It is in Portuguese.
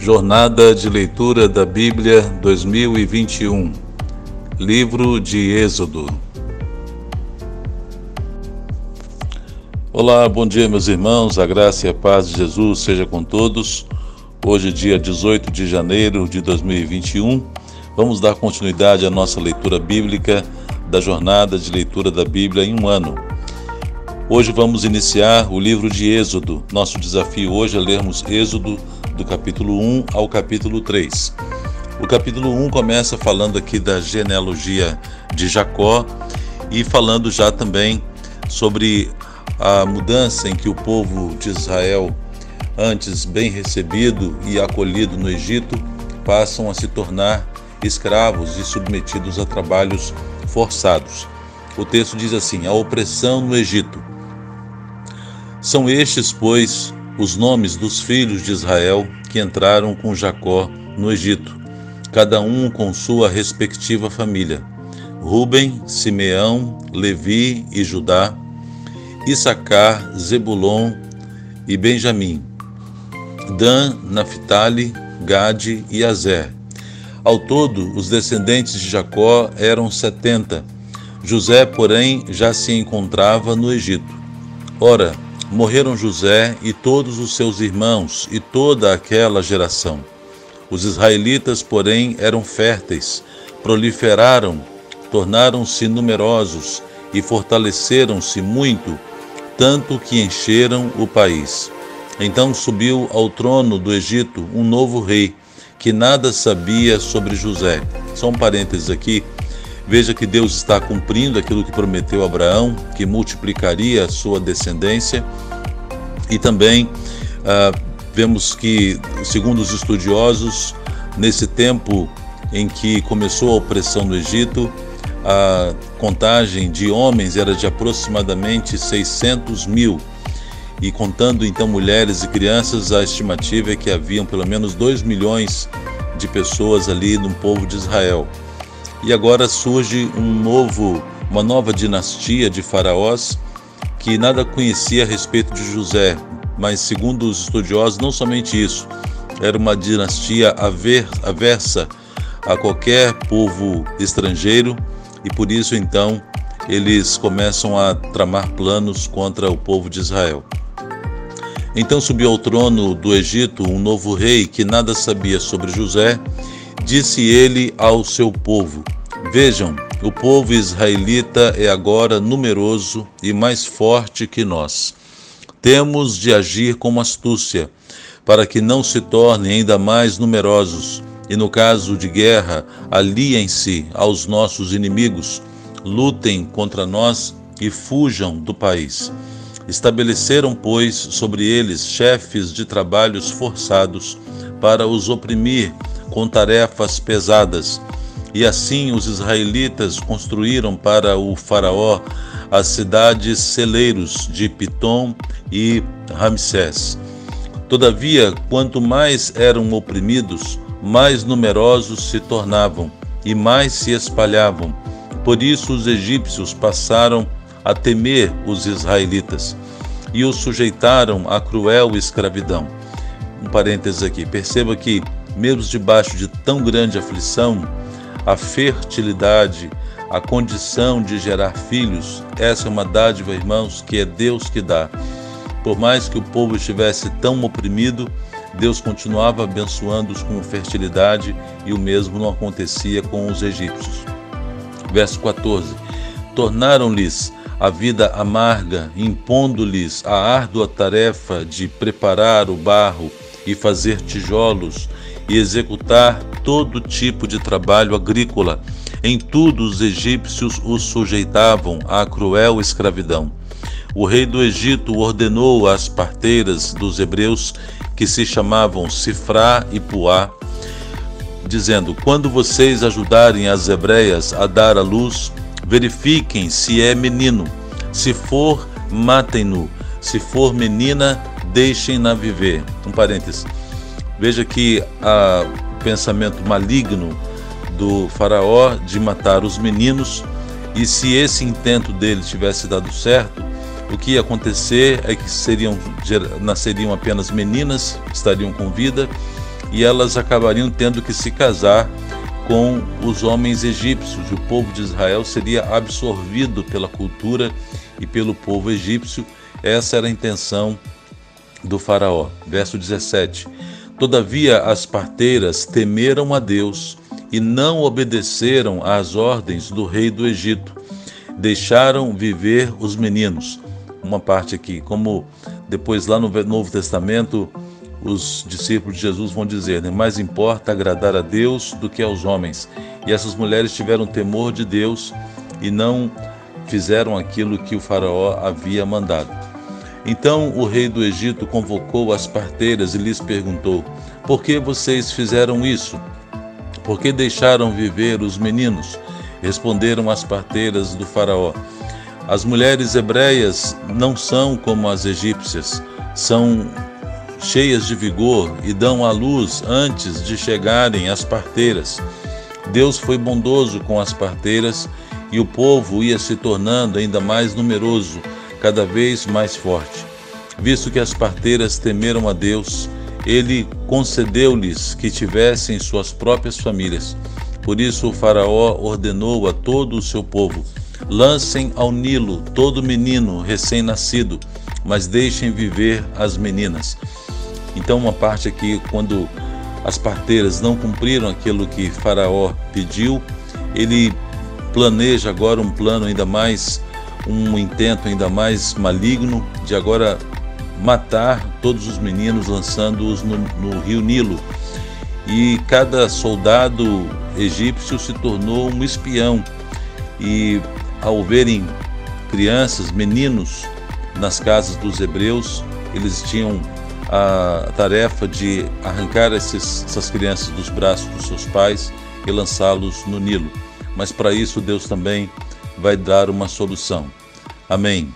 Jornada de Leitura da Bíblia 2021 Livro de Êxodo Olá, bom dia, meus irmãos. A graça e a paz de Jesus seja com todos. Hoje, dia 18 de janeiro de 2021, vamos dar continuidade à nossa leitura bíblica da Jornada de Leitura da Bíblia em um ano. Hoje vamos iniciar o livro de Êxodo. Nosso desafio hoje é lermos Êxodo do capítulo 1 ao capítulo 3. O capítulo 1 começa falando aqui da genealogia de Jacó e falando já também sobre a mudança em que o povo de Israel, antes bem recebido e acolhido no Egito, passam a se tornar escravos e submetidos a trabalhos forçados. O texto diz assim: a opressão no Egito. São estes, pois, os nomes dos filhos de Israel que entraram com Jacó no Egito, cada um com sua respectiva família: Ruben, Simeão, Levi e Judá, Issacar, Zebulon e Benjamim, Dan, Naphtali, Gade e Azer. Ao todo, os descendentes de Jacó eram setenta. José, porém, já se encontrava no Egito. Ora, morreram José e todos os seus irmãos e toda aquela geração. Os israelitas, porém, eram férteis, proliferaram, tornaram-se numerosos e fortaleceram-se muito, tanto que encheram o país. Então subiu ao trono do Egito um novo rei, que nada sabia sobre José. Só um parênteses aqui. Veja que Deus está cumprindo aquilo que prometeu a Abraão, que multiplicaria a sua descendência. E também ah, vemos que, segundo os estudiosos, nesse tempo em que começou a opressão no Egito, a contagem de homens era de aproximadamente 600 mil. E contando então mulheres e crianças, a estimativa é que haviam pelo menos 2 milhões de pessoas ali no povo de Israel. E agora surge um novo, uma nova dinastia de faraós que nada conhecia a respeito de José, mas segundo os estudiosos, não somente isso, era uma dinastia aversa a qualquer povo estrangeiro. E por isso então eles começam a tramar planos contra o povo de Israel. Então subiu ao trono do Egito um novo rei que nada sabia sobre José Disse ele ao seu povo: Vejam, o povo israelita é agora numeroso e mais forte que nós. Temos de agir com astúcia, para que não se tornem ainda mais numerosos, e no caso de guerra, aliem-se aos nossos inimigos, lutem contra nós e fujam do país. Estabeleceram, pois, sobre eles chefes de trabalhos forçados para os oprimir com tarefas pesadas. E assim os israelitas construíram para o Faraó as cidades celeiros de Pitom e Ramsés. Todavia, quanto mais eram oprimidos, mais numerosos se tornavam e mais se espalhavam. Por isso os egípcios passaram a temer os israelitas e os sujeitaram à cruel escravidão. Um parênteses aqui, perceba que mesmo debaixo de tão grande aflição, a fertilidade, a condição de gerar filhos, essa é uma dádiva, irmãos, que é Deus que dá. Por mais que o povo estivesse tão oprimido, Deus continuava abençoando-os com fertilidade e o mesmo não acontecia com os egípcios. Verso 14: Tornaram-lhes a vida amarga, impondo-lhes a árdua tarefa de preparar o barro e fazer tijolos e executar todo tipo de trabalho agrícola. Em tudo os egípcios os sujeitavam à cruel escravidão. O rei do Egito ordenou às parteiras dos hebreus, que se chamavam Sifrá e Puá, dizendo: Quando vocês ajudarem as hebreias a dar à luz, verifiquem se é menino. Se for, matem-no. Se for menina, deixem-na viver. Um parênteses. Veja que o pensamento maligno do faraó de matar os meninos, e se esse intento dele tivesse dado certo, o que ia acontecer é que seriam, nasceriam apenas meninas, estariam com vida, e elas acabariam tendo que se casar com os homens egípcios. O povo de Israel seria absorvido pela cultura e pelo povo egípcio. Essa era a intenção do Faraó. Verso 17: Todavia as parteiras temeram a Deus e não obedeceram às ordens do rei do Egito. Deixaram viver os meninos. Uma parte aqui, como depois lá no Novo Testamento, os discípulos de Jesus vão dizer: né, mais importa agradar a Deus do que aos homens. E essas mulheres tiveram temor de Deus e não fizeram aquilo que o Faraó havia mandado. Então o rei do Egito convocou as parteiras e lhes perguntou: Por que vocês fizeram isso? Por que deixaram viver os meninos? Responderam as parteiras do Faraó: As mulheres hebreias não são como as egípcias, são cheias de vigor e dão à luz antes de chegarem as parteiras. Deus foi bondoso com as parteiras e o povo ia se tornando ainda mais numeroso, cada vez mais forte. Visto que as parteiras temeram a Deus, ele concedeu-lhes que tivessem suas próprias famílias. Por isso o Faraó ordenou a todo o seu povo: lancem ao Nilo todo menino recém-nascido, mas deixem viver as meninas. Então, uma parte aqui, quando as parteiras não cumpriram aquilo que Faraó pediu, ele planeja agora um plano ainda mais, um intento ainda mais maligno de agora matar todos os meninos, lançando-os no, no rio Nilo. E cada soldado egípcio se tornou um espião. E ao verem crianças, meninos nas casas dos hebreus, eles tinham a tarefa de arrancar esses, essas crianças dos braços dos seus pais e lançá-los no Nilo. Mas para isso Deus também vai dar uma solução. Amém.